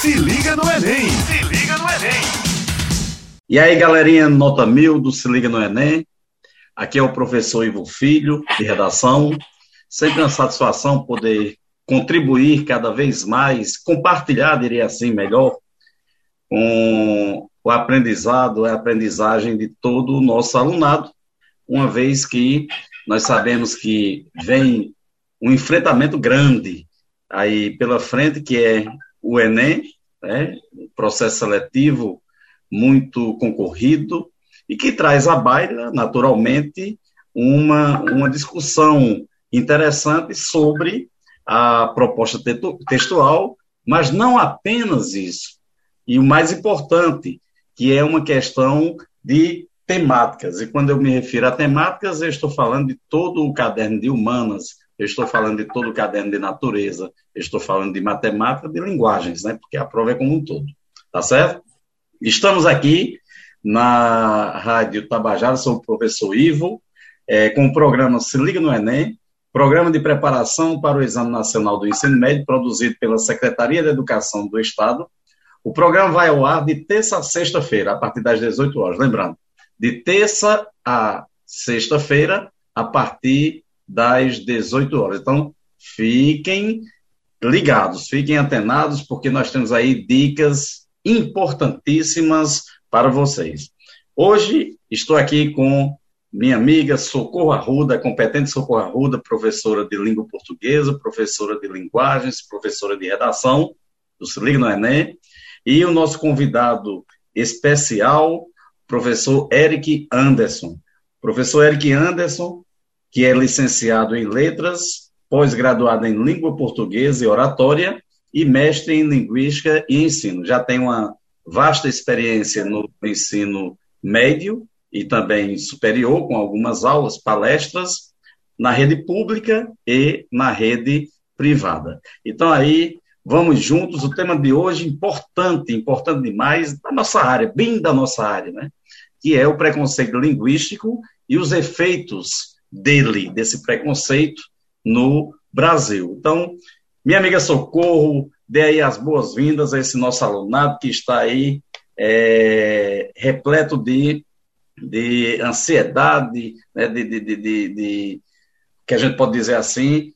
Se liga no Enem! Se liga no Enem! E aí, galerinha, nota mil do Se Liga no Enem. Aqui é o professor Ivo Filho, de redação. Sempre uma satisfação poder contribuir cada vez mais, compartilhar, diria assim, melhor, com o aprendizado, a aprendizagem de todo o nosso alunado, uma vez que nós sabemos que vem um enfrentamento grande aí pela frente, que é o Enem, né, processo seletivo muito concorrido, e que traz à baila, naturalmente, uma, uma discussão interessante sobre a proposta textual, mas não apenas isso. E o mais importante, que é uma questão de temáticas. E quando eu me refiro a temáticas, eu estou falando de todo o caderno de humanas, eu estou falando de todo o caderno de natureza, eu estou falando de matemática, de linguagens, né? Porque a prova é como um todo. Tá certo? Estamos aqui na Rádio Tabajara, sou o professor Ivo, é, com o programa Se Liga no Enem, programa de preparação para o Exame Nacional do Ensino Médio, produzido pela Secretaria de Educação do Estado. O programa vai ao ar de terça a sexta-feira, a partir das 18 horas. Lembrando, de terça a sexta-feira, a partir das 18 horas. Então, fiquem ligados, fiquem antenados, porque nós temos aí dicas importantíssimas para vocês. Hoje estou aqui com minha amiga Socorro Arruda, competente Socorro Arruda, professora de língua portuguesa, professora de linguagens, professora de redação do Se Liga no Enem, e o nosso convidado especial, professor Eric Anderson. Professor Eric Anderson, que é licenciado em letras, pós-graduado em língua portuguesa e oratória e mestre em linguística e ensino. Já tem uma vasta experiência no ensino médio e também superior, com algumas aulas, palestras na rede pública e na rede privada. Então, aí, vamos juntos. O tema de hoje, importante, importante demais, da nossa área, bem da nossa área, né? Que é o preconceito linguístico e os efeitos dele, desse preconceito, no Brasil. Então, minha amiga Socorro, dê aí as boas-vindas a esse nosso alunado que está aí é, repleto de, de ansiedade, né, de, de, de, de, que a gente pode dizer assim,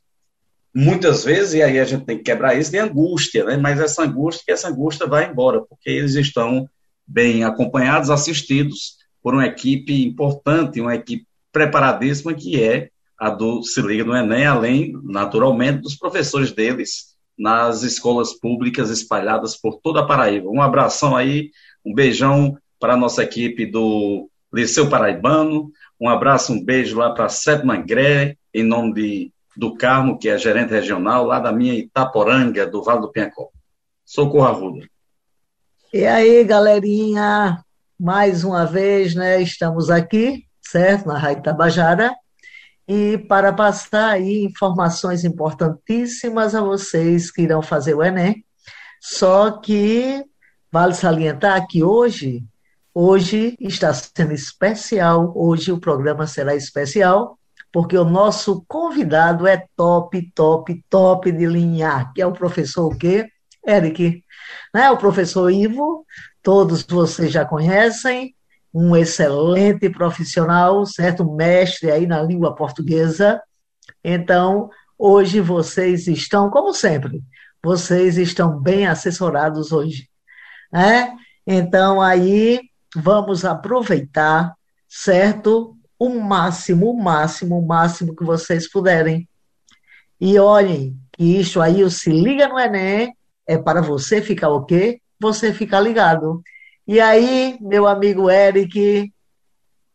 muitas vezes, e aí a gente tem que quebrar isso, de angústia, né, mas essa angústia, essa angústia vai embora, porque eles estão bem acompanhados, assistidos por uma equipe importante, uma equipe preparadíssima, que é a do Se Liga no Enem, além, naturalmente, dos professores deles nas escolas públicas espalhadas por toda a Paraíba. Um abração aí, um beijão para a nossa equipe do Liceu Paraibano, um abraço, um beijo lá para a Sétima Gré, em nome de, do Carmo, que é gerente regional, lá da minha Itaporanga, do Vale do Pinhacó. Socorro Arruda. E aí, galerinha, mais uma vez, né, estamos aqui, certo, na Rádio Tabajara, e para passar aí informações importantíssimas a vocês que irão fazer o Enem. Só que vale salientar que hoje, hoje está sendo especial, hoje o programa será especial, porque o nosso convidado é top, top, top de linha, que é o professor o quê? Eric, né? O professor Ivo, todos vocês já conhecem, um excelente profissional, certo? Mestre aí na língua portuguesa. Então, hoje vocês estão, como sempre, vocês estão bem assessorados hoje. Né? Então, aí, vamos aproveitar, certo? O máximo, o máximo, o máximo que vocês puderem. E olhem, que isso aí, o Se Liga no Enem, é para você ficar o quê? Você ficar ligado. E aí, meu amigo Eric,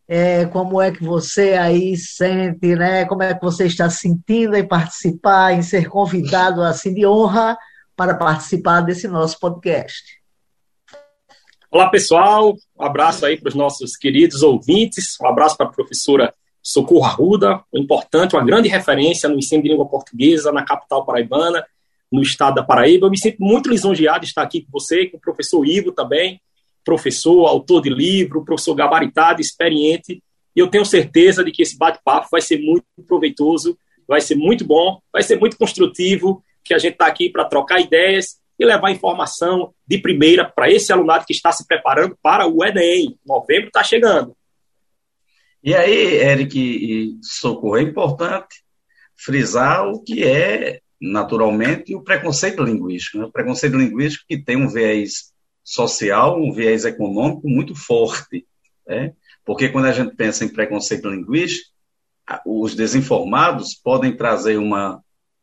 é, como é que você aí sente, né? Como é que você está sentindo em participar, em ser convidado assim de honra para participar desse nosso podcast? Olá, pessoal. Um abraço aí para os nossos queridos ouvintes. Um abraço para a professora Socorro Arruda, importante, uma grande referência no ensino de língua portuguesa na capital paraibana, no estado da Paraíba. Eu me sinto muito lisonjeado de estar aqui com você, com o professor Ivo também, professor, autor de livro, professor gabaritado, experiente, e eu tenho certeza de que esse bate-papo vai ser muito proveitoso, vai ser muito bom, vai ser muito construtivo, que a gente está aqui para trocar ideias e levar informação de primeira para esse alunado que está se preparando para o Enem. Novembro está chegando. E aí, Eric e Socorro, é importante frisar o que é, naturalmente, o preconceito linguístico. Né? O preconceito linguístico que tem um viés social, um viés econômico muito forte. Né? Porque quando a gente pensa em preconceito linguístico, os desinformados podem trazer uma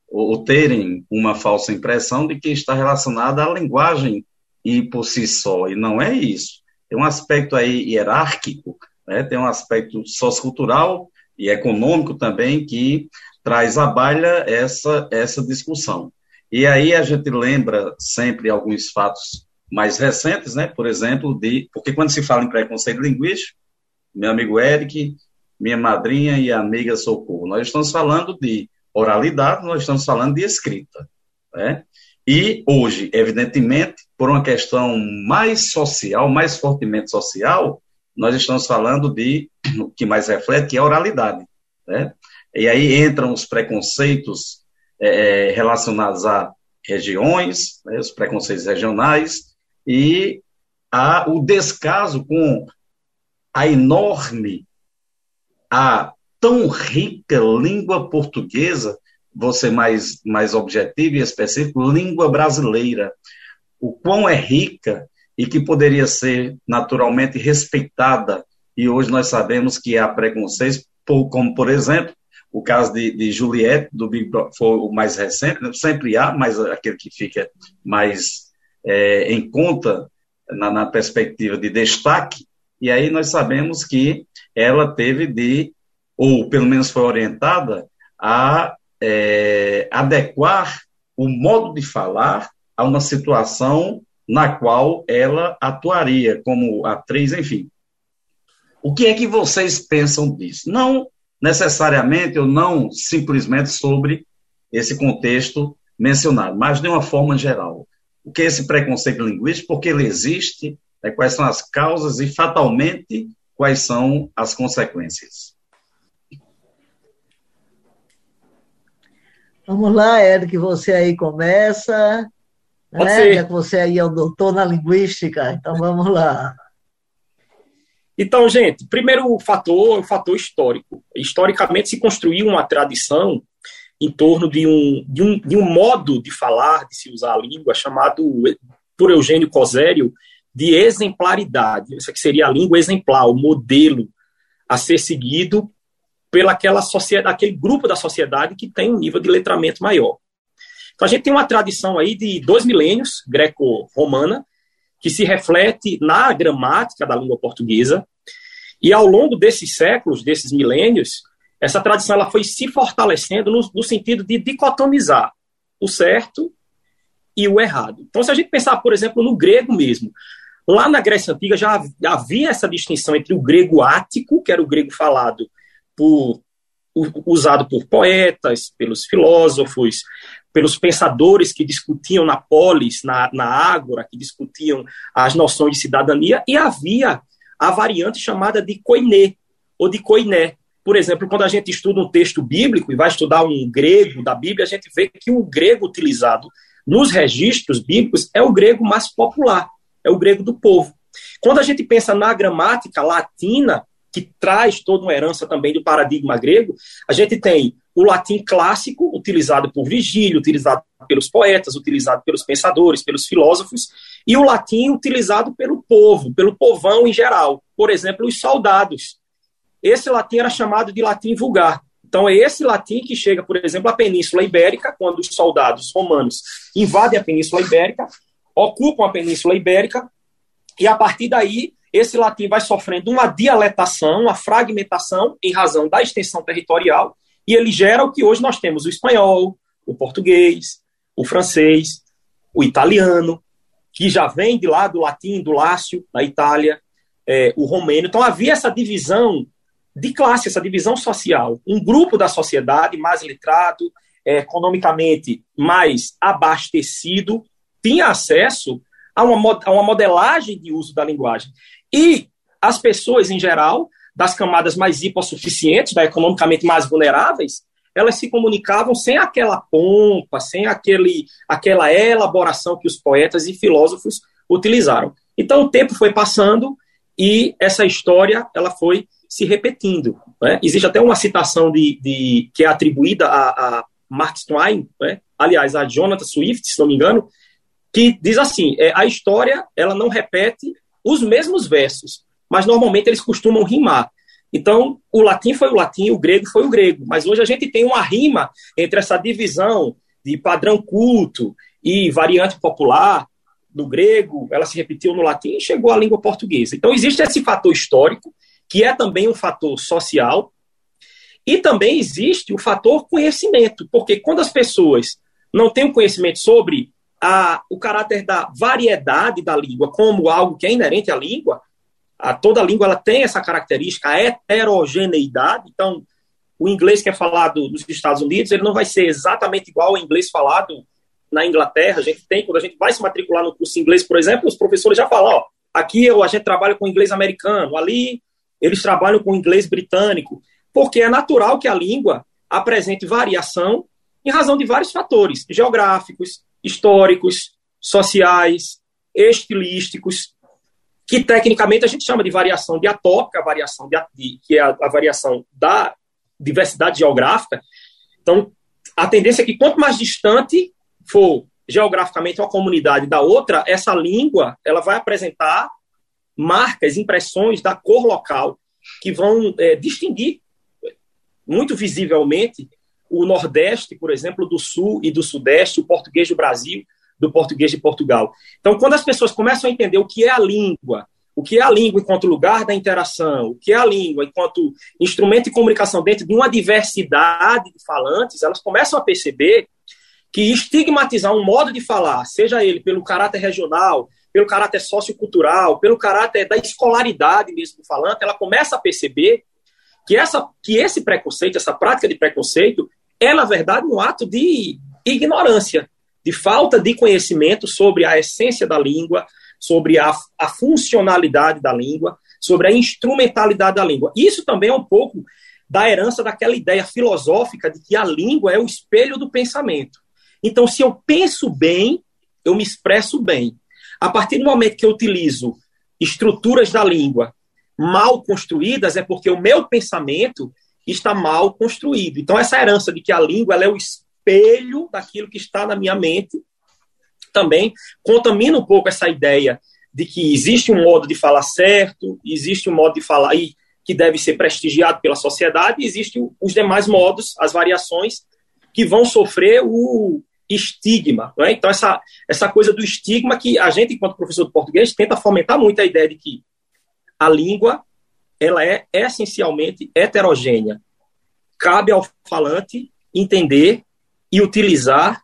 ou terem uma falsa impressão de que está relacionada à linguagem e por si só, e não é isso. Tem um aspecto aí hierárquico, né? tem um aspecto sociocultural e econômico também que traz à baila essa, essa discussão. E aí a gente lembra sempre alguns fatos mais recentes, né? por exemplo, de porque quando se fala em preconceito linguístico, meu amigo Eric, minha madrinha e amiga Socorro, nós estamos falando de oralidade, nós estamos falando de escrita. Né? E hoje, evidentemente, por uma questão mais social, mais fortemente social, nós estamos falando de o que mais reflete, que é a oralidade. Né? E aí entram os preconceitos é, relacionados a regiões, né, os preconceitos regionais, e a, o descaso com a enorme, a tão rica língua portuguesa, você mais, mais objetivo e específico, língua brasileira. O quão é rica e que poderia ser naturalmente respeitada, e hoje nós sabemos que há preconceitos, como, por exemplo, o caso de, de Juliette, do Big Brother, foi o mais recente, né? sempre há, mas aquele que fica mais é, em conta na, na perspectiva de destaque, e aí nós sabemos que ela teve de ou pelo menos foi orientada a é, adequar o modo de falar a uma situação na qual ela atuaria como atriz, enfim. O que é que vocês pensam disso? Não necessariamente ou não simplesmente sobre esse contexto mencionado, mas de uma forma geral. O que é esse preconceito linguístico? Porque ele existe, né, quais são as causas e, fatalmente, quais são as consequências. Vamos lá, Eric, você aí começa. Pode né? ser. Já que você aí é o doutor na linguística, então vamos lá. Então, gente, primeiro fator é o fator histórico. Historicamente se construiu uma tradição em torno de um, de um, de um modo de falar, de se usar a língua, chamado, por Eugênio Cosério, de exemplaridade. Essa que seria a língua exemplar, o modelo a ser seguido pelaquela sociedade, aquele grupo da sociedade que tem um nível de letramento maior. Então a gente tem uma tradição aí de dois milênios greco-romana que se reflete na gramática da língua portuguesa e ao longo desses séculos, desses milênios, essa tradição ela foi se fortalecendo no, no sentido de dicotomizar o certo e o errado. Então, se a gente pensar, por exemplo, no grego mesmo, lá na Grécia Antiga já havia essa distinção entre o grego ático, que era o grego falado por, usado por poetas, pelos filósofos, pelos pensadores que discutiam na polis, na, na ágora, que discutiam as noções de cidadania, e havia a variante chamada de koiné, ou de koiné. Por exemplo, quando a gente estuda um texto bíblico e vai estudar um grego da Bíblia, a gente vê que o grego utilizado nos registros bíblicos é o grego mais popular, é o grego do povo. Quando a gente pensa na gramática latina, que traz toda uma herança também do paradigma grego, a gente tem o latim clássico, utilizado por Virgílio, utilizado pelos poetas, utilizado pelos pensadores, pelos filósofos, e o latim utilizado pelo povo, pelo povão em geral. Por exemplo, os soldados. Esse latim era chamado de latim vulgar. Então, é esse latim que chega, por exemplo, à Península Ibérica, quando os soldados romanos invadem a Península Ibérica, ocupam a Península Ibérica, e a partir daí esse latim vai sofrendo uma dialetação, uma fragmentação em razão da extensão territorial, e ele gera o que hoje nós temos: o espanhol, o português, o francês, o italiano, que já vem de lá do latim, do Lácio, na Itália, é, o romeno. Então havia essa divisão de classe, essa divisão social. Um grupo da sociedade mais letrado, é, economicamente mais abastecido, tinha acesso a uma, a uma modelagem de uso da linguagem. E as pessoas, em geral, das camadas mais hipossuficientes, da economicamente mais vulneráveis, elas se comunicavam sem aquela pompa, sem aquele, aquela elaboração que os poetas e filósofos utilizaram. Então o tempo foi passando e essa história ela foi se repetindo. Né? Existe até uma citação de, de que é atribuída a, a Mark Twain, né? aliás, a Jonathan Swift, se não me engano, que diz assim: é, a história ela não repete os mesmos versos, mas normalmente eles costumam rimar. Então, o latim foi o latim, o grego foi o grego. Mas hoje a gente tem uma rima entre essa divisão de padrão culto e variante popular do grego, ela se repetiu no latim e chegou à língua portuguesa. Então, existe esse fator histórico, que é também um fator social, e também existe o fator conhecimento, porque quando as pessoas não têm um conhecimento sobre a, o caráter da variedade da língua como algo que é inerente à língua, a, toda língua ela tem essa característica, a heterogeneidade. Então, o inglês que é falado nos Estados Unidos, ele não vai ser exatamente igual ao inglês falado na Inglaterra. A gente tem, quando a gente vai se matricular no curso inglês, por exemplo, os professores já falam, ó, aqui a gente trabalha com inglês americano, ali eles trabalham com inglês britânico, porque é natural que a língua apresente variação em razão de vários fatores geográficos, históricos, sociais, estilísticos, que tecnicamente a gente chama de variação diatópica, variação de, de, que é a, a, variação da diversidade geográfica. Então, a tendência é que quanto mais distante for geograficamente uma comunidade da outra, essa língua ela vai apresentar marcas, impressões da cor local que vão é, distinguir muito visivelmente o Nordeste, por exemplo, do Sul e do Sudeste, o português do Brasil do português de Portugal. Então, quando as pessoas começam a entender o que é a língua, o que é a língua enquanto lugar da interação, o que é a língua enquanto instrumento de comunicação dentro de uma diversidade de falantes, elas começam a perceber que estigmatizar um modo de falar, seja ele pelo caráter regional, pelo caráter sociocultural, pelo caráter da escolaridade mesmo do falante, ela começa a perceber que, essa, que esse preconceito, essa prática de preconceito, é, na verdade, um ato de ignorância, de falta de conhecimento sobre a essência da língua, sobre a, a funcionalidade da língua, sobre a instrumentalidade da língua. Isso também é um pouco da herança daquela ideia filosófica de que a língua é o espelho do pensamento. Então, se eu penso bem, eu me expresso bem. A partir do momento que eu utilizo estruturas da língua mal construídas, é porque o meu pensamento está mal construído. Então, essa herança de que a língua é o espelho daquilo que está na minha mente. Também contamina um pouco essa ideia de que existe um modo de falar certo, existe um modo de falar aí que deve ser prestigiado pela sociedade, e existem os demais modos, as variações que vão sofrer o estigma. É? Então, essa, essa coisa do estigma que a gente, enquanto professor de português, tenta fomentar muito a ideia de que a língua ela é essencialmente heterogênea. Cabe ao falante entender e utilizar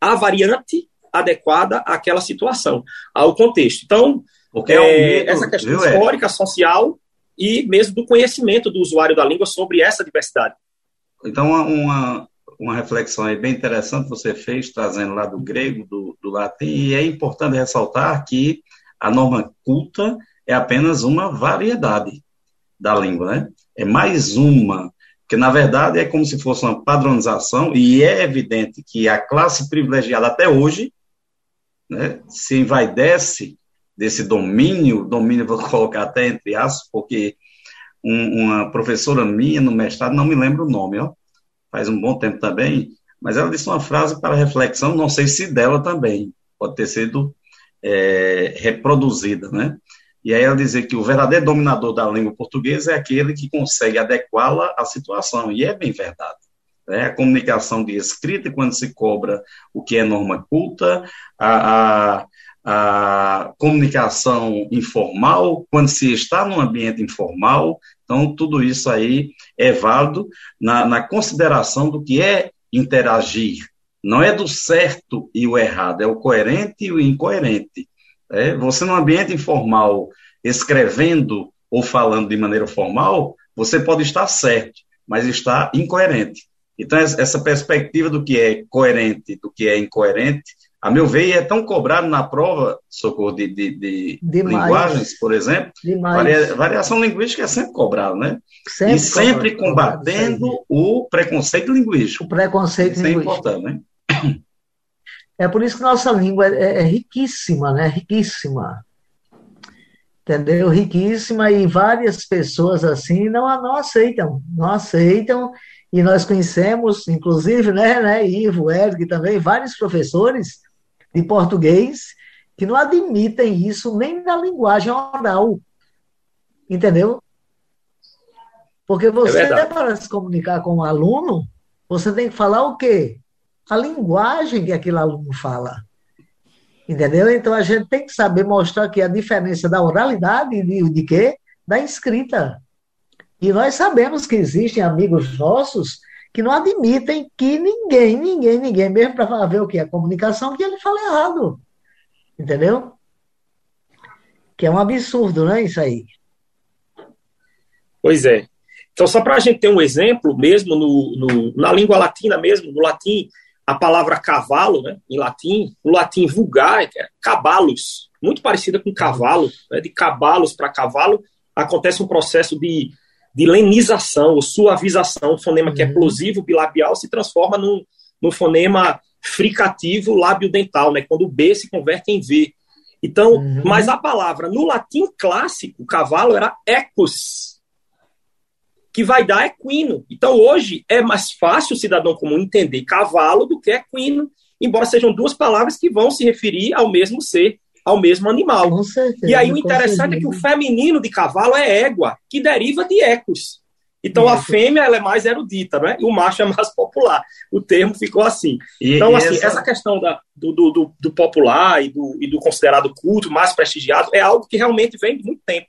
a variante adequada àquela situação, ao contexto. Então, é, é medo, essa questão viu, histórica, é? social e mesmo do conhecimento do usuário da língua sobre essa diversidade. Então, uma, uma reflexão aí bem interessante você fez, trazendo lá do grego, do, do latim, e é importante ressaltar que a norma culta é apenas uma variedade da língua, né? É mais uma que na verdade é como se fosse uma padronização, e é evidente que a classe privilegiada até hoje né, se envaidece desse domínio, domínio vou colocar até entre aspas, porque um, uma professora minha no mestrado, não me lembro o nome, ó, faz um bom tempo também, mas ela disse uma frase para reflexão, não sei se dela também, pode ter sido é, reproduzida, né? E aí ela dizer que o verdadeiro dominador da língua portuguesa é aquele que consegue adequá-la à situação, e é bem verdade. Né? A comunicação de escrita, quando se cobra o que é norma culta, a, a, a comunicação informal, quando se está num ambiente informal, então tudo isso aí é válido na, na consideração do que é interagir. Não é do certo e o errado, é o coerente e o incoerente. É, você, no ambiente informal, escrevendo ou falando de maneira formal, você pode estar certo, mas está incoerente. Então, essa perspectiva do que é coerente, do que é incoerente, a meu ver, é tão cobrado na prova, socorro, de, de, de linguagens, por exemplo. Varia, variação linguística é sempre cobrado, né? Sempre e sempre combatendo sempre. o preconceito linguístico. O preconceito isso linguístico. é importante, né? É por isso que nossa língua é, é riquíssima, né? Riquíssima. Entendeu? Riquíssima e várias pessoas assim não, não aceitam, não aceitam e nós conhecemos, inclusive, né, né, Ivo, Eric também, vários professores de português que não admitem isso nem na linguagem oral. Entendeu? Porque você, é para se comunicar com um aluno, você tem que falar o quê? A linguagem que aquele aluno fala. Entendeu? Então a gente tem que saber mostrar que a diferença da oralidade e de, de quê? Da escrita. E nós sabemos que existem amigos nossos que não admitem que ninguém, ninguém, ninguém, mesmo para ver o que é comunicação, que ele fala errado. Entendeu? Que é um absurdo, né? Isso aí. Pois é. Então, só para a gente ter um exemplo, mesmo no, no, na língua latina, mesmo, no latim, a palavra cavalo, né, em latim, o latim vulgar é cabalos, muito parecida com cavalo, né, de cavalos para cavalo, acontece um processo de de lenização ou suavização, o fonema que é uhum. plosivo bilabial se transforma num, num fonema fricativo lábio-dental, né? Quando o B se converte em V. Então, uhum. mas a palavra no latim clássico, cavalo era ecus, que vai dar equino. Então, hoje é mais fácil o cidadão comum entender cavalo do que equino, embora sejam duas palavras que vão se referir ao mesmo ser ao mesmo animal. Certeza, e aí o interessante é que o feminino de cavalo é égua, que deriva de ecos. Então a fêmea ela é mais erudita, né? E o macho é mais popular. O termo ficou assim. E, então, assim, essa... essa, questão da, do, do, do, popular e do, e do considerado culto, mais prestigiado, é algo que realmente vem de muito tempo.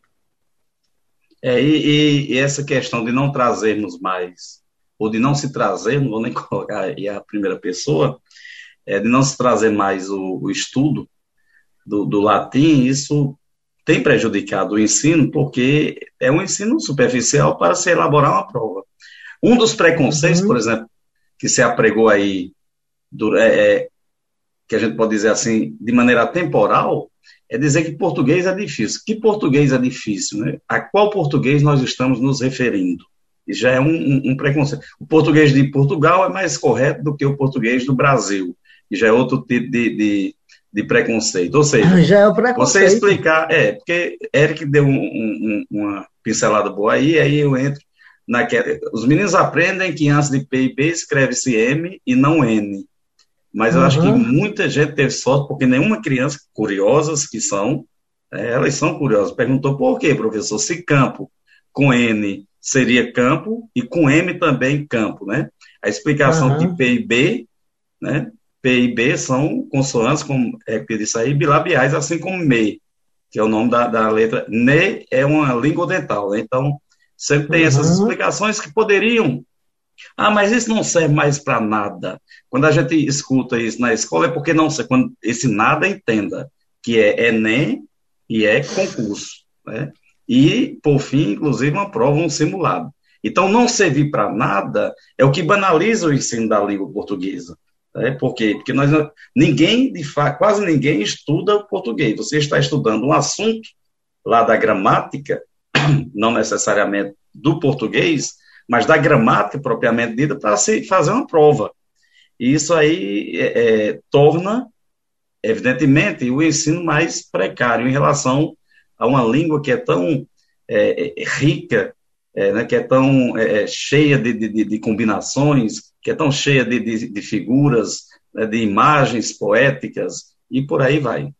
É, e, e, essa questão de não trazermos mais, ou de não se trazer, não vou nem colocar aí a primeira pessoa, é, de não se trazer mais o, o estudo, do, do latim, isso tem prejudicado o ensino, porque é um ensino superficial para se elaborar uma prova. Um dos preconceitos, uhum. por exemplo, que se apregou aí, do, é, é, que a gente pode dizer assim, de maneira temporal, é dizer que português é difícil. Que português é difícil? Né? A qual português nós estamos nos referindo? Já é um, um, um, preconceito. O português de Portugal é mais correto do que o português do Brasil. E já é outro tipo de, de, de preconceito. Ou seja, Já é o preconceito. você explicar, é, porque Eric deu um, um, uma pincelada boa aí, aí eu entro naquela. Os meninos aprendem que antes de P e B escreve-se M e não N. Mas eu uhum. acho que muita gente teve sorte, porque nenhuma criança, curiosas que são, é, elas são curiosas, perguntou por quê, professor, se campo com N seria campo e com M também campo, né? A explicação uhum. de P e B, né? P e B são consoantes, como é que disse aí, bilabiais, assim como me, que é o nome da, da letra. Ne é uma língua dental, né? então sempre tem uhum. essas explicações que poderiam. Ah, mas isso não serve mais para nada. Quando a gente escuta isso na escola é porque não sei, quando esse nada entenda que é Enem e é concurso, né? E, por fim, inclusive, uma prova, um simulado. Então, não servir para nada é o que banaliza o ensino da língua portuguesa. É, por quê? Porque nós, ninguém, de fato, quase ninguém estuda o português. Você está estudando um assunto lá da gramática, não necessariamente do português, mas da gramática propriamente dita, para se fazer uma prova. E isso aí é, é, torna, evidentemente, o ensino mais precário em relação a uma língua que é tão é, é rica, é, né, que é tão cheia de, de, de combinações, que é tão cheia de, de, de figuras, né, de imagens poéticas, e por aí vai.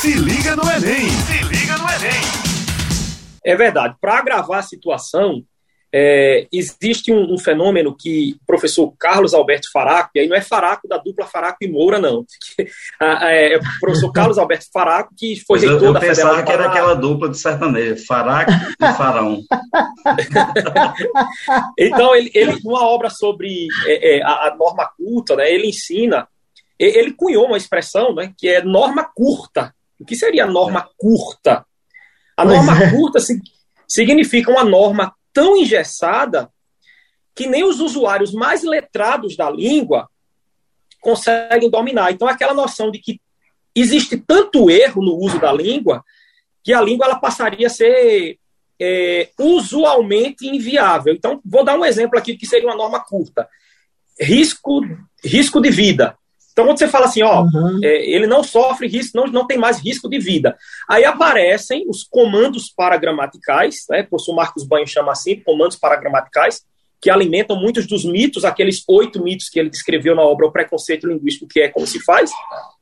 Se liga no Enem! Se liga no Enem! É verdade. Para agravar a situação, é, existe um, um, fenômeno que o professor Carlos Alberto Faraco, e aí não é Faraco da dupla Faraco e Moura, não. É, é, o professor Carlos Alberto Faraco, que foi Mas reitor eu, eu da Federal. Eu pensava que era aquela dupla de sertanejo, Faraco e Farão. então, ele, ele, numa obra sobre é, é, a, a, norma culta, né, ele ensina, ele cunhou uma expressão né, que é norma curta. O que seria norma curta? A norma é. curta significa uma norma tão engessada que nem os usuários mais letrados da língua conseguem dominar. Então, aquela noção de que existe tanto erro no uso da língua que a língua ela passaria a ser é, usualmente inviável. Então, vou dar um exemplo aqui que seria uma norma curta. Risco, risco de vida. Então, quando você fala assim, ó, uhum. é, ele não sofre risco, não, não tem mais risco de vida. Aí aparecem os comandos paragramaticais, né? O professor Marcos Banho chama assim, comandos paragramaticais, que alimentam muitos dos mitos, aqueles oito mitos que ele descreveu na obra O Preconceito Linguístico, que é como se faz,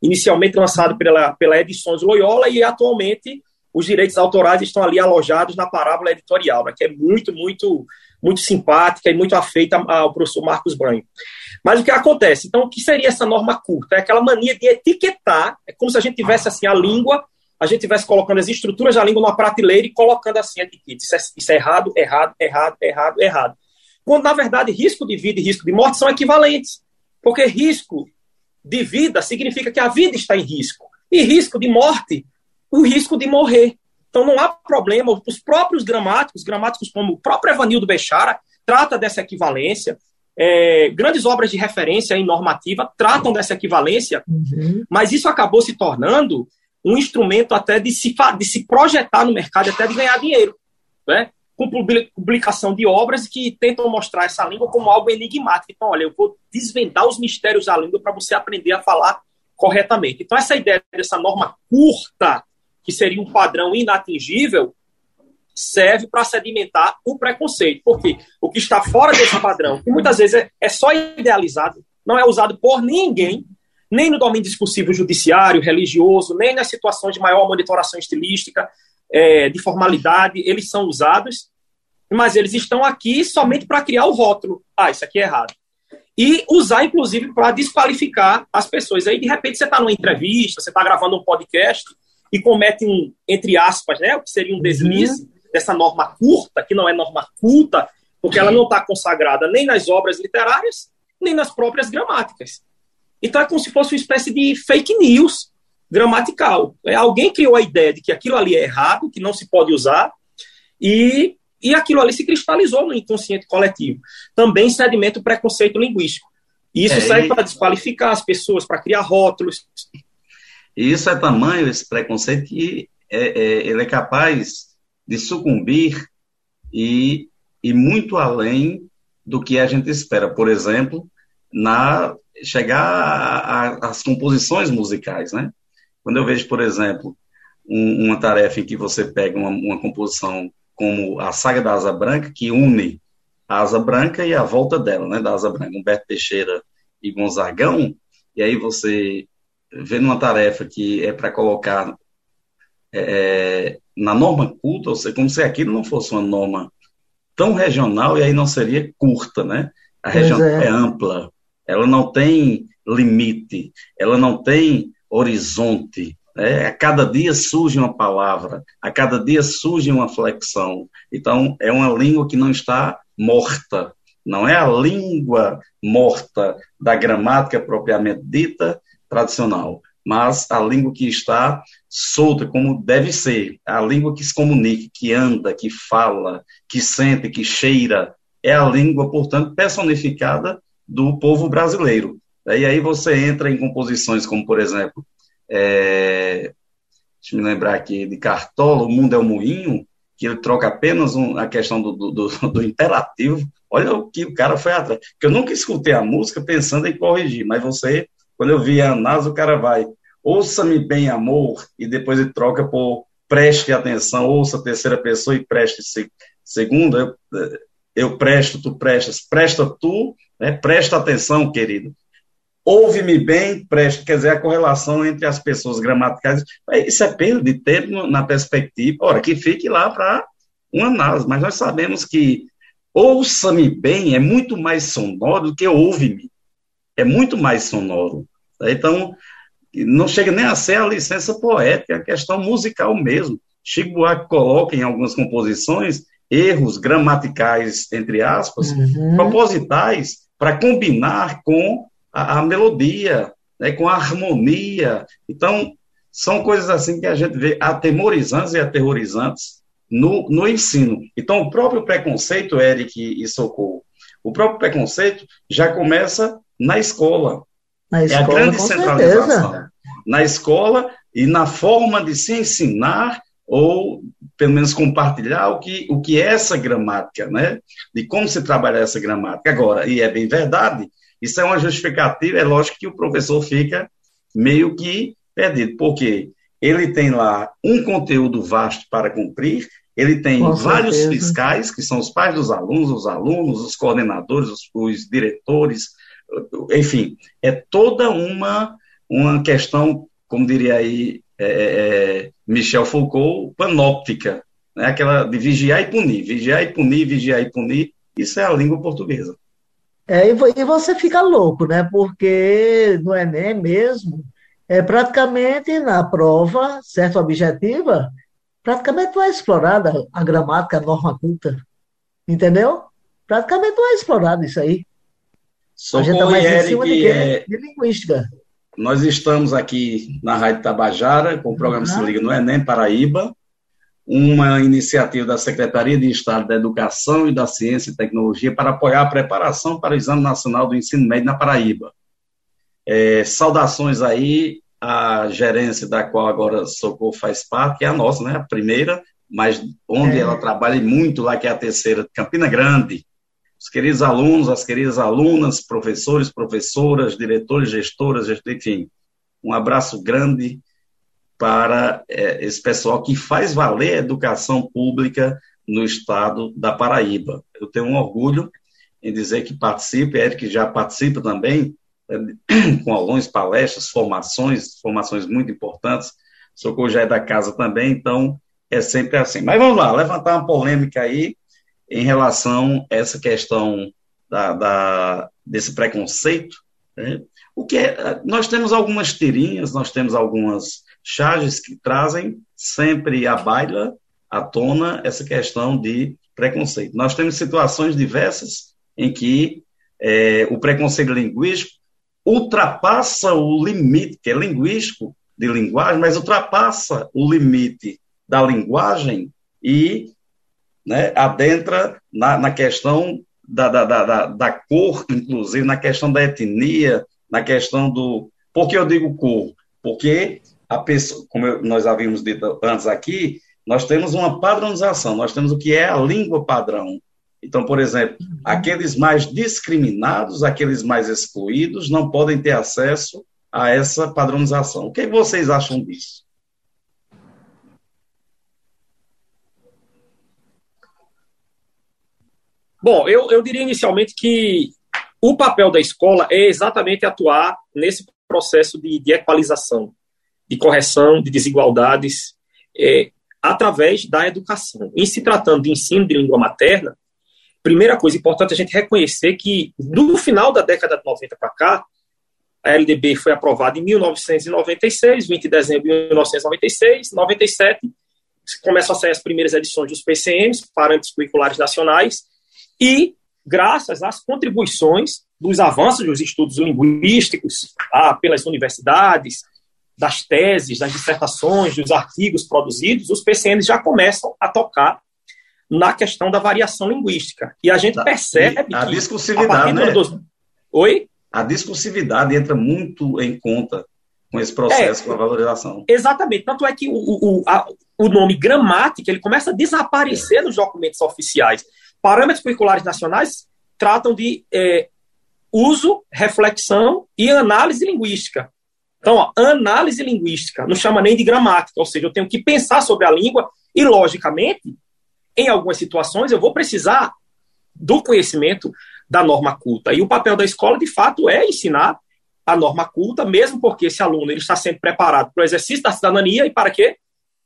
inicialmente lançado pela, pela Edições Loyola e atualmente os direitos autorais estão ali alojados na parábola editorial, né, que é muito, muito, muito simpática e muito afeita ao professor Marcos Branco. Mas o que acontece? Então, o que seria essa norma curta? É aquela mania de etiquetar, é como se a gente tivesse assim a língua, a gente tivesse colocando as estruturas da língua numa prateleira e colocando assim a etiqueta. Isso é, isso é errado, errado, errado, errado, errado. Quando, na verdade, risco de vida e risco de morte são equivalentes. Porque risco de vida significa que a vida está em risco. E risco de morte o risco de morrer. Então não há problema, os próprios gramáticos, gramáticos como o próprio Evanildo Bechara, trata dessa equivalência. É, grandes obras de referência em normativa tratam dessa equivalência, uhum. mas isso acabou se tornando um instrumento até de se, de se projetar no mercado, até de ganhar dinheiro, né? com publicação de obras que tentam mostrar essa língua como algo enigmático. Então, olha, eu vou desvendar os mistérios da língua para você aprender a falar corretamente. Então, essa ideia dessa norma curta, que seria um padrão inatingível, serve para sedimentar o preconceito. Porque o que está fora desse padrão, que muitas vezes é, é só idealizado, não é usado por ninguém, nem no domínio discursivo judiciário, religioso, nem nas situações de maior monitoração estilística, é, de formalidade, eles são usados, mas eles estão aqui somente para criar o rótulo. Ah, isso aqui é errado. E usar, inclusive, para desqualificar as pessoas. Aí, de repente, você está numa entrevista, você está gravando um podcast, e comete um, entre aspas, né, o que seria um deslize uhum. Dessa norma curta, que não é norma culta, porque ela não está consagrada nem nas obras literárias, nem nas próprias gramáticas. Então é como se fosse uma espécie de fake news gramatical. É, alguém criou a ideia de que aquilo ali é errado, que não se pode usar, e, e aquilo ali se cristalizou no inconsciente coletivo. Também sedimenta o preconceito linguístico. E isso é, serve e... para desqualificar as pessoas, para criar rótulos. E isso é tamanho, esse preconceito, que é, é, ele é capaz de sucumbir e, e muito além do que a gente espera. Por exemplo, na chegar às composições musicais, né? Quando eu vejo, por exemplo, um, uma tarefa em que você pega uma, uma, composição como a Saga da Asa Branca, que une a Asa Branca e a volta dela, né, da Asa Branca, Humberto Teixeira e Gonzagão, e aí você vendo uma tarefa que é para colocar é, na norma culta, ou seja, como se aquilo não fosse uma norma tão regional e aí não seria curta, né? A região é. é ampla, ela não tem limite, ela não tem horizonte. Né? A cada dia surge uma palavra, a cada dia surge uma flexão. Então, é uma língua que não está morta. Não é a língua morta da gramática propriamente dita, tradicional, mas a língua que está solta, como deve ser, a língua que se comunica, que anda, que fala, que sente, que cheira, é a língua, portanto, personificada do povo brasileiro. E aí você entra em composições como, por exemplo, é, deixa eu me lembrar aqui de Cartola, O Mundo é o Moinho, que ele troca apenas um, a questão do, do, do, imperativo. Olha o que o cara foi atrás. Que eu nunca escutei a música pensando em corrigir, mas você quando eu vi a NASA, o cara vai, ouça-me bem, amor, e depois ele troca por preste atenção, ouça a terceira pessoa e preste se, segunda. Eu, eu presto, tu prestas, presta tu, né? presta atenção, querido. Ouve-me bem, preste, quer dizer, a correlação entre as pessoas gramaticais. Isso é perda de tempo na perspectiva. Ora, que fique lá para uma análise, mas nós sabemos que ouça-me bem é muito mais sonoro do que ouve-me. É muito mais sonoro. Então, não chega nem a ser a licença poética, é a questão musical mesmo. Chico Buarque coloca em algumas composições erros gramaticais, entre aspas, uhum. propositais, para combinar com a, a melodia, né, com a harmonia. Então, são coisas assim que a gente vê atemorizantes e aterrorizantes no, no ensino. Então, o próprio preconceito, Eric e Socorro, o próprio preconceito já começa na escola. Na escola, é a grande centralização. Certeza. Na escola e na forma de se ensinar ou pelo menos compartilhar o que, o que é essa gramática, né? De como se trabalha essa gramática. Agora, e é bem verdade, isso é uma justificativa, é lógico que o professor fica meio que perdido, porque ele tem lá um conteúdo vasto para cumprir, ele tem Com vários certeza. fiscais, que são os pais dos alunos, os alunos, os coordenadores, os, os diretores, enfim, é toda uma, uma questão, como diria aí é, é, é, Michel Foucault, panóptica, né? aquela de vigiar e punir, vigiar e punir, vigiar e punir, isso é a língua portuguesa. É, e você fica louco, né? Porque no Enem mesmo, é praticamente na prova, certo, objetiva, praticamente não é explorada a gramática, a norma culta. Entendeu? Praticamente não é explorado isso aí. Socorro, a gente está mais em cima de, é... de linguística. Nós estamos aqui na Rádio Tabajara, com o programa uhum. Se Liga no Enem, Paraíba, uma iniciativa da Secretaria de Estado da Educação e da Ciência e Tecnologia para apoiar a preparação para o Exame Nacional do Ensino Médio na Paraíba. É, saudações aí à gerência da qual agora Socorro faz parte, que é a nossa, né? A primeira, mas onde é. ela trabalha muito lá, que é a terceira, Campina Grande os queridos alunos, as queridas alunas, professores, professoras, diretores, gestoras, enfim, um abraço grande para é, esse pessoal que faz valer a educação pública no estado da Paraíba. Eu tenho um orgulho em dizer que participe, Eric já participa também, é, com alunos, palestras, formações, formações muito importantes. Socorro já é da casa também, então é sempre assim. Mas vamos lá, levantar uma polêmica aí em relação a essa questão da, da desse preconceito. Né? O que é, nós temos algumas tirinhas, nós temos algumas charges que trazem sempre à baila, à tona, essa questão de preconceito. Nós temos situações diversas em que é, o preconceito linguístico ultrapassa o limite, que é linguístico, de linguagem, mas ultrapassa o limite da linguagem e né, adentra na, na questão da, da, da, da, cor, inclusive, na questão da etnia, na questão do. Por que eu digo cor? Porque a pessoa, como eu, nós havíamos dito antes aqui, nós temos uma padronização, nós temos o que é a língua padrão. Então, por exemplo, aqueles mais discriminados, aqueles mais excluídos, não podem ter acesso a essa padronização. O que vocês acham disso? Bom, eu, eu diria inicialmente que o papel da escola é exatamente atuar nesse processo de, de equalização, de correção de desigualdades, é, através da educação. Em se tratando de ensino de língua materna, primeira coisa importante é a gente reconhecer que, no final da década de 90 para cá, a LDB foi aprovada em 1996, 20 de dezembro de 1996, 97, começam a sair as primeiras edições dos PCMs, Parâmetros Curriculares Nacionais, e graças às contribuições dos avanços dos estudos linguísticos ah, pelas universidades, das teses, das dissertações, dos artigos produzidos, os PCNs já começam a tocar na questão da variação linguística. E a gente percebe a que... discursividade, né? Dos... Oi? A discursividade entra muito em conta com esse processo, é, com a valorização. Exatamente. Tanto é que o, o, a, o nome gramática ele começa a desaparecer é. nos documentos oficiais. Parâmetros curriculares nacionais tratam de é, uso, reflexão e análise linguística. Então, ó, análise linguística não chama nem de gramática, ou seja, eu tenho que pensar sobre a língua e, logicamente, em algumas situações eu vou precisar do conhecimento da norma culta. E o papel da escola, de fato, é ensinar a norma culta, mesmo porque esse aluno ele está sempre preparado para o exercício da cidadania e para quê?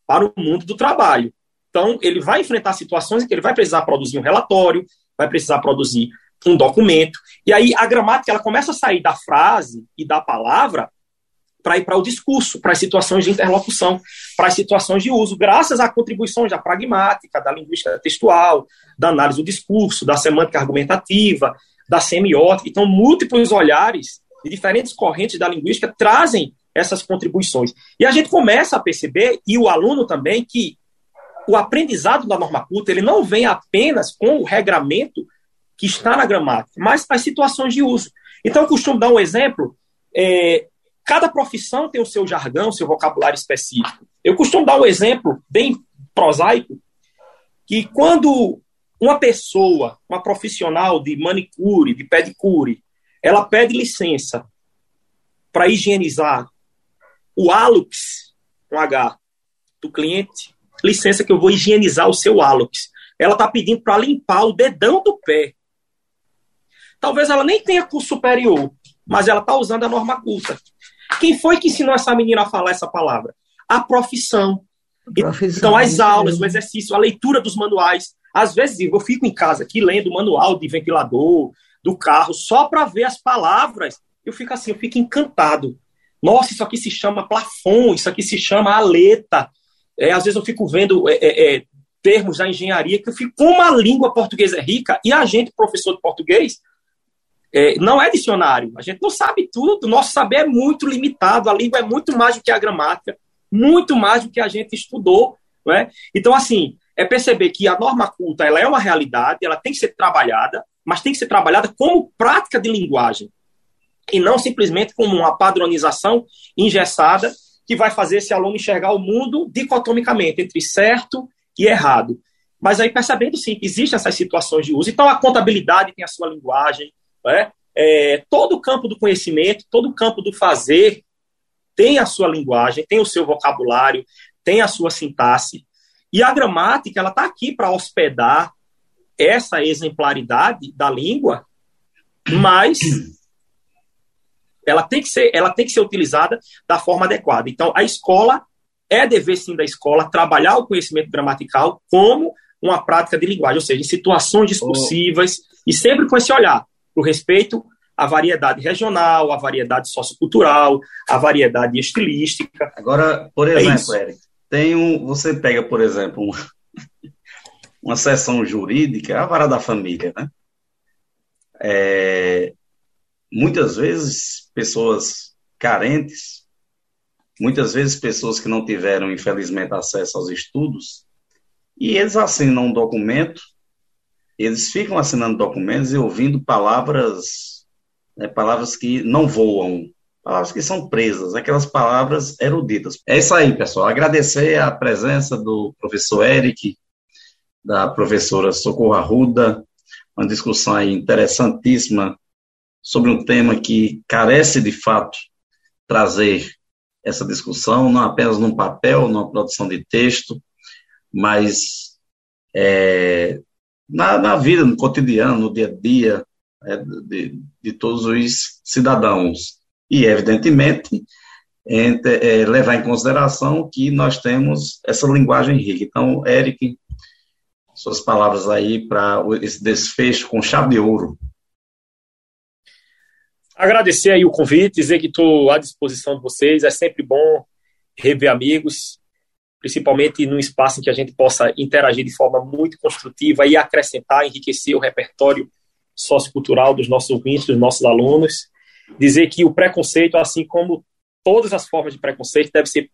Para o mundo do trabalho. Então, ele vai enfrentar situações em que ele vai precisar produzir um relatório, vai precisar produzir um documento. E aí a gramática ela começa a sair da frase e da palavra para ir para o discurso, para as situações de interlocução, para as situações de uso, graças a contribuições da pragmática, da linguística textual, da análise do discurso, da semântica argumentativa, da semiótica. Então, múltiplos olhares de diferentes correntes da linguística trazem essas contribuições. E a gente começa a perceber, e o aluno também, que o aprendizado da norma culta ele não vem apenas com o regramento que está na gramática, mas as situações de uso. Então, eu costumo dar um exemplo é, cada profissão tem o seu jargão, o seu vocabulário específico. Eu costumo dar um exemplo bem prosaico, que quando uma pessoa, uma profissional de manicure, de pedicure, ela pede licença para higienizar o hálux, com H, do cliente, licença que eu vou higienizar o seu hálux. Ela está pedindo para limpar o dedão do pé. Talvez ela nem tenha curso superior, mas ela está usando a norma culta. Quem foi que ensinou essa menina a falar essa palavra? A profissão. profissão então, as aulas, o exercício, a leitura dos manuais. Às vezes, eu fico em casa aqui lendo o manual de ventilador, do carro, só para ver as palavras. Eu fico assim, eu fico encantado. Nossa, isso aqui se chama plafon, isso aqui se chama aleta. É, às vezes eu fico vendo é, é, é termos da engenharia que eu fico, como a língua portuguesa é rica, e a gente, professor de português, é, não é dicionário. A gente não sabe tudo. Nosso saber é muito limitado. A língua é muito mais do que a gramática, muito mais do que a gente estudou. Né? Então, assim, é perceber que a norma culta ela é uma realidade, ela tem que ser trabalhada, mas tem que ser trabalhada como prática de linguagem e não simplesmente como uma padronização engessada que vai fazer esse aluno enxergar o mundo dicotomicamente entre certo e errado. Mas aí percebendo sim que existem essas situações de uso. Então a contabilidade tem a sua linguagem, né? É, todo o campo do conhecimento, todo o campo do fazer tem a sua linguagem, tem o seu vocabulário, tem a sua sintaxe. E a gramática, ela está aqui para hospedar essa exemplaridade da língua, mas ela tem que ser, ela tem que ser utilizada da forma adequada. Então, a escola é dever sim da escola trabalhar o conhecimento gramatical como uma prática de linguagem, ou seja, em situações discursivas oh. e sempre com esse olhar o respeito à variedade regional, à variedade sociocultural, à variedade estilística. Agora, por é exemplo, é Eric, tem um, você pega, por exemplo, um, uma sessão jurídica, a vara da família, né? É, muitas vezes, pessoas carentes, muitas vezes pessoas que não tiveram, infelizmente, acesso aos estudos, e eles assinam um documento eles ficam assinando documentos e ouvindo palavras, né, palavras que não voam, palavras que são presas, aquelas palavras eruditas. É isso aí, pessoal. Agradecer a presença do professor Eric, da professora Socorro Arruda, uma discussão interessantíssima sobre um tema que carece de fato trazer essa discussão, não apenas num papel, numa produção de texto, mas é, na, na vida, no cotidiano, no dia a dia é, de, de todos os cidadãos. E, evidentemente, entre, é, levar em consideração que nós temos essa linguagem rica. Então, Eric, suas palavras aí para esse desfecho com chave de ouro. Agradecer aí o convite, dizer que estou à disposição de vocês. É sempre bom rever amigos, principalmente num espaço em que a gente possa interagir de forma muito construtiva e acrescentar, enriquecer o repertório sociocultural dos nossos ouvintes, dos nossos alunos. Dizer que o preconceito, assim como todas as formas de preconceito, deve ser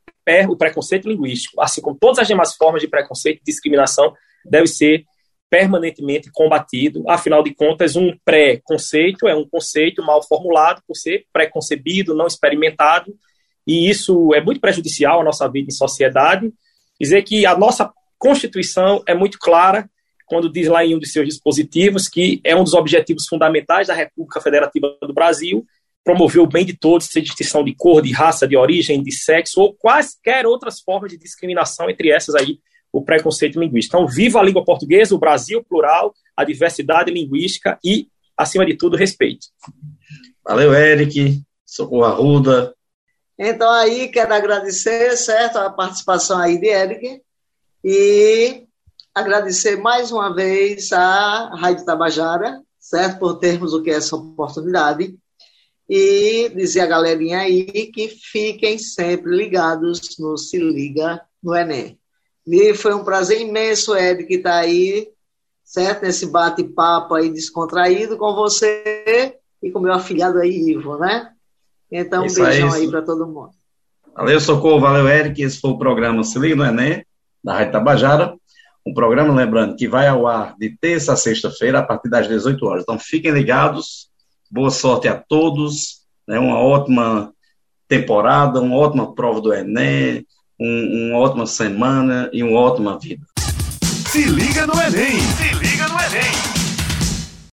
o preconceito linguístico, assim como todas as demais formas de preconceito e discriminação, deve ser permanentemente combatido. Afinal de contas, um pré-conceito é um conceito mal formulado por ser preconcebido, não experimentado, e isso é muito prejudicial à nossa vida em sociedade. Dizer que a nossa Constituição é muito clara quando diz lá em um dos seus dispositivos que é um dos objetivos fundamentais da República Federativa do Brasil promover o bem de todos, sem distinção de cor, de raça, de origem, de sexo ou quaisquer outras formas de discriminação, entre essas aí o preconceito linguístico. Então, viva a língua portuguesa, o Brasil plural, a diversidade linguística e, acima de tudo, respeito. Valeu, Eric. Socorro Arruda, então, aí, quero agradecer, certo, a participação aí de Eric e agradecer mais uma vez a Rádio Tabajara, certo, por termos o que é essa oportunidade e dizer a galerinha aí que fiquem sempre ligados no Se Liga no Enem. E foi um prazer imenso, Eric, estar tá aí, certo, nesse bate-papo aí descontraído com você e com meu afilhado aí, Ivo, né? Então, um beijão aí, aí para todo mundo. Valeu, Socorro, valeu, Eric. Esse foi o programa Se Liga no Enem, da Rádio Tabajara. Um programa, lembrando, que vai ao ar de terça a sexta-feira, a partir das 18 horas. Então, fiquem ligados. Boa sorte a todos. né, uma ótima temporada, uma ótima prova do Enem, um, uma ótima semana e uma ótima vida. Se liga no Enem! Se liga no Enem!